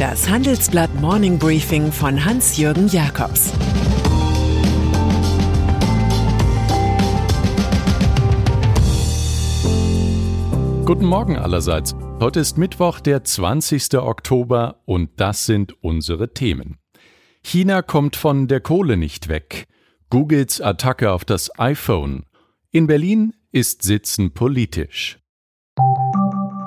Das Handelsblatt Morning Briefing von Hans-Jürgen Jakobs Guten Morgen allerseits. Heute ist Mittwoch, der 20. Oktober und das sind unsere Themen. China kommt von der Kohle nicht weg. Googles Attacke auf das iPhone. In Berlin ist Sitzen politisch.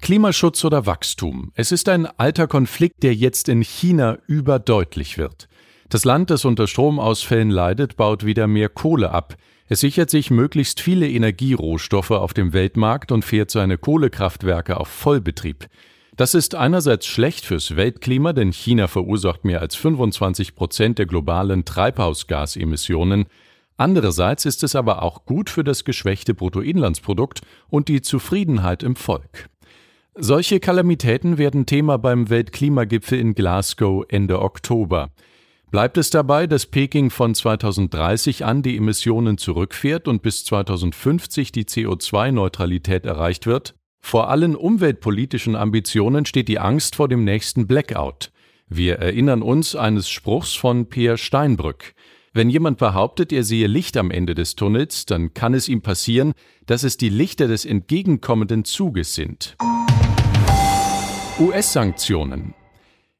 Klimaschutz oder Wachstum. Es ist ein alter Konflikt, der jetzt in China überdeutlich wird. Das Land, das unter Stromausfällen leidet, baut wieder mehr Kohle ab. Es sichert sich möglichst viele Energierohstoffe auf dem Weltmarkt und fährt seine Kohlekraftwerke auf Vollbetrieb. Das ist einerseits schlecht fürs Weltklima, denn China verursacht mehr als 25 Prozent der globalen Treibhausgasemissionen. Andererseits ist es aber auch gut für das geschwächte Bruttoinlandsprodukt und die Zufriedenheit im Volk. Solche Kalamitäten werden Thema beim Weltklimagipfel in Glasgow Ende Oktober. Bleibt es dabei, dass Peking von 2030 an die Emissionen zurückfährt und bis 2050 die CO2-Neutralität erreicht wird? Vor allen umweltpolitischen Ambitionen steht die Angst vor dem nächsten Blackout. Wir erinnern uns eines Spruchs von Peer Steinbrück. Wenn jemand behauptet, er sehe Licht am Ende des Tunnels, dann kann es ihm passieren, dass es die Lichter des entgegenkommenden Zuges sind. US-Sanktionen.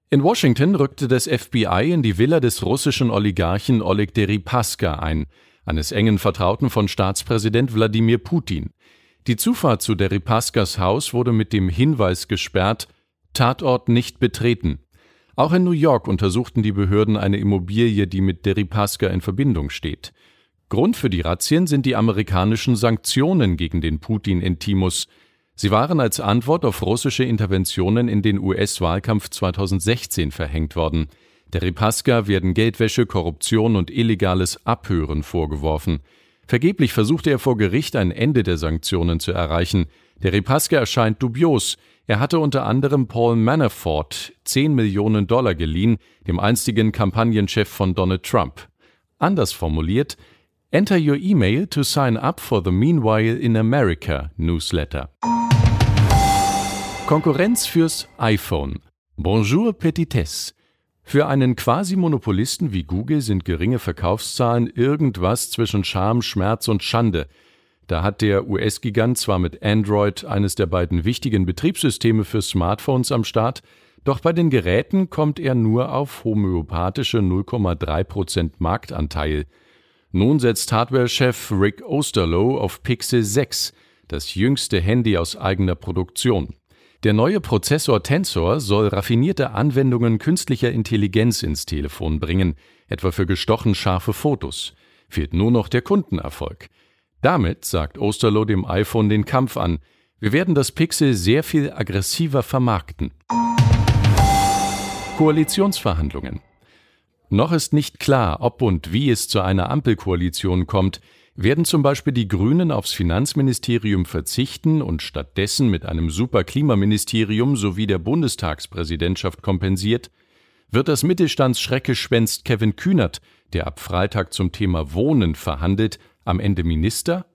In Washington rückte das FBI in die Villa des russischen Oligarchen Oleg Deripaska ein, eines engen Vertrauten von Staatspräsident Wladimir Putin. Die Zufahrt zu Deripaskas Haus wurde mit dem Hinweis gesperrt, Tatort nicht betreten. Auch in New York untersuchten die Behörden eine Immobilie, die mit Deripaska in Verbindung steht. Grund für die Razzien sind die amerikanischen Sanktionen gegen den Putin-Intimus, Sie waren als Antwort auf russische Interventionen in den US-Wahlkampf 2016 verhängt worden. Der Ripaska werden Geldwäsche, Korruption und illegales Abhören vorgeworfen. Vergeblich versuchte er vor Gericht ein Ende der Sanktionen zu erreichen. Der Ripaska erscheint dubios. Er hatte unter anderem Paul Manafort 10 Millionen Dollar geliehen, dem einstigen Kampagnenchef von Donald Trump. Anders formuliert, Enter your email to sign up for the Meanwhile in America newsletter. Konkurrenz fürs iPhone. Bonjour Petitesse. Für einen Quasi-Monopolisten wie Google sind geringe Verkaufszahlen irgendwas zwischen Scham, Schmerz und Schande. Da hat der US-Gigant zwar mit Android eines der beiden wichtigen Betriebssysteme für Smartphones am Start, doch bei den Geräten kommt er nur auf homöopathische 0,3% Marktanteil. Nun setzt Hardware-Chef Rick Osterloh auf Pixel 6, das jüngste Handy aus eigener Produktion. Der neue Prozessor Tensor soll raffinierte Anwendungen künstlicher Intelligenz ins Telefon bringen, etwa für gestochen scharfe Fotos. Fehlt nur noch der Kundenerfolg. Damit sagt Osterloh dem iPhone den Kampf an. Wir werden das Pixel sehr viel aggressiver vermarkten. Koalitionsverhandlungen. Noch ist nicht klar, ob und wie es zu einer Ampelkoalition kommt. Werden zum Beispiel die Grünen aufs Finanzministerium verzichten und stattdessen mit einem Superklimaministerium sowie der Bundestagspräsidentschaft kompensiert? Wird das Mittelstandsschreckgespenst Kevin Kühnert, der ab Freitag zum Thema Wohnen verhandelt, am Ende Minister?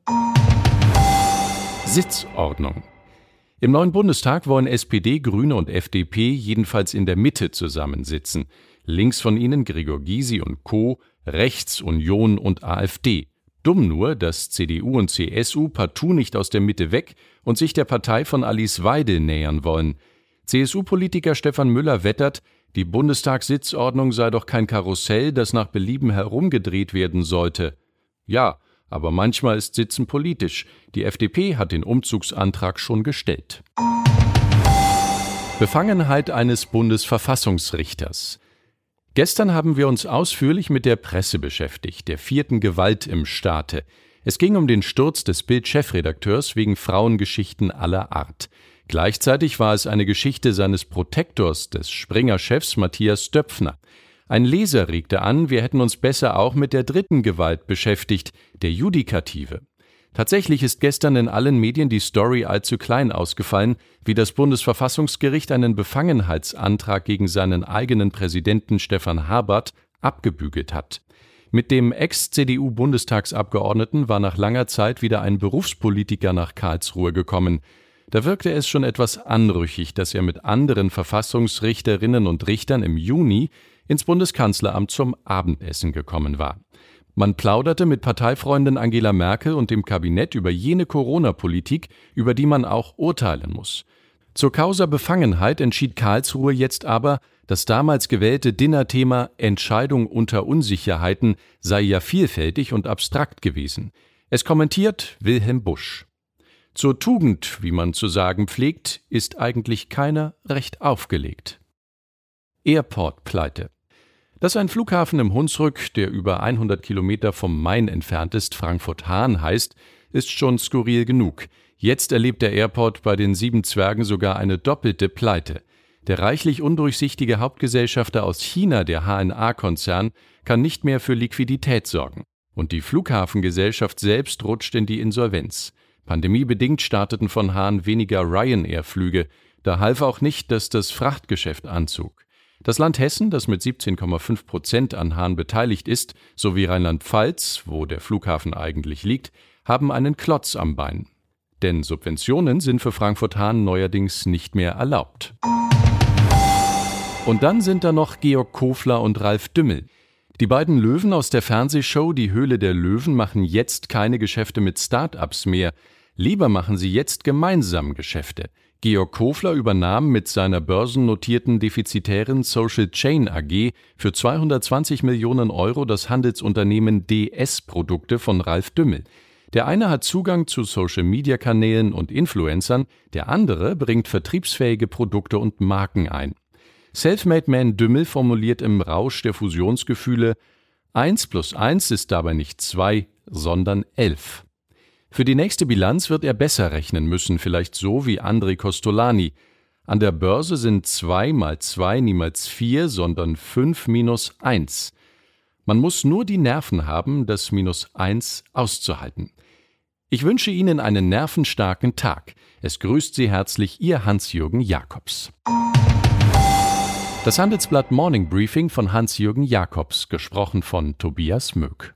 Sitzordnung. Im neuen Bundestag wollen SPD, Grüne und FDP jedenfalls in der Mitte zusammensitzen. Links von ihnen Gregor Gysi und Co., rechts Union und AfD. Dumm nur, dass CDU und CSU partout nicht aus der Mitte weg und sich der Partei von Alice Weidel nähern wollen. CSU-Politiker Stefan Müller wettert, die Bundestagssitzordnung sei doch kein Karussell, das nach Belieben herumgedreht werden sollte. Ja, aber manchmal ist Sitzen politisch. Die FDP hat den Umzugsantrag schon gestellt. Befangenheit eines Bundesverfassungsrichters. Gestern haben wir uns ausführlich mit der Presse beschäftigt, der vierten Gewalt im Staate. Es ging um den Sturz des Bild-Chefredakteurs wegen Frauengeschichten aller Art. Gleichzeitig war es eine Geschichte seines Protektors, des Springer-Chefs Matthias Döpfner. Ein Leser regte an, wir hätten uns besser auch mit der dritten Gewalt beschäftigt, der Judikative. Tatsächlich ist gestern in allen Medien die Story allzu klein ausgefallen, wie das Bundesverfassungsgericht einen Befangenheitsantrag gegen seinen eigenen Präsidenten Stefan Habert abgebügelt hat. Mit dem Ex-CDU-Bundestagsabgeordneten war nach langer Zeit wieder ein Berufspolitiker nach Karlsruhe gekommen. Da wirkte es schon etwas anrüchig, dass er mit anderen Verfassungsrichterinnen und Richtern im Juni ins Bundeskanzleramt zum Abendessen gekommen war. Man plauderte mit Parteifreundin Angela Merkel und dem Kabinett über jene Corona-Politik, über die man auch urteilen muss. Zur Causa Befangenheit entschied Karlsruhe jetzt aber, das damals gewählte Dinnerthema Entscheidung unter Unsicherheiten sei ja vielfältig und abstrakt gewesen. Es kommentiert Wilhelm Busch. Zur Tugend, wie man zu sagen pflegt, ist eigentlich keiner recht aufgelegt. Airport-Pleite. Dass ein Flughafen im Hunsrück, der über 100 Kilometer vom Main entfernt ist, Frankfurt-Hahn heißt, ist schon skurril genug. Jetzt erlebt der Airport bei den sieben Zwergen sogar eine doppelte Pleite. Der reichlich undurchsichtige Hauptgesellschafter aus China, der HNA-Konzern, kann nicht mehr für Liquidität sorgen. Und die Flughafengesellschaft selbst rutscht in die Insolvenz. Pandemiebedingt starteten von Hahn weniger Ryanair-Flüge. Da half auch nicht, dass das Frachtgeschäft anzog. Das Land Hessen, das mit 17,5 Prozent an Hahn beteiligt ist, sowie Rheinland-Pfalz, wo der Flughafen eigentlich liegt, haben einen Klotz am Bein. Denn Subventionen sind für Frankfurt-Hahn neuerdings nicht mehr erlaubt. Und dann sind da noch Georg Kofler und Ralf Dümmel. Die beiden Löwen aus der Fernsehshow Die Höhle der Löwen machen jetzt keine Geschäfte mit Start-ups mehr. Lieber machen sie jetzt gemeinsam Geschäfte. Georg Kofler übernahm mit seiner börsennotierten defizitären Social Chain AG für 220 Millionen Euro das Handelsunternehmen DS Produkte von Ralf Dümmel. Der eine hat Zugang zu Social-Media-Kanälen und Influencern, der andere bringt vertriebsfähige Produkte und Marken ein. Selfmade Man Dümmel formuliert im Rausch der Fusionsgefühle, 1 plus 1 ist dabei nicht 2, sondern 11. Für die nächste Bilanz wird er besser rechnen müssen, vielleicht so wie André Costolani. An der Börse sind 2 mal 2 niemals 4, sondern 5 minus 1. Man muss nur die Nerven haben, das minus 1 auszuhalten. Ich wünsche Ihnen einen nervenstarken Tag. Es grüßt Sie herzlich Ihr Hans-Jürgen Jakobs. Das Handelsblatt Morning Briefing von Hans-Jürgen Jakobs, gesprochen von Tobias Möck.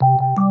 you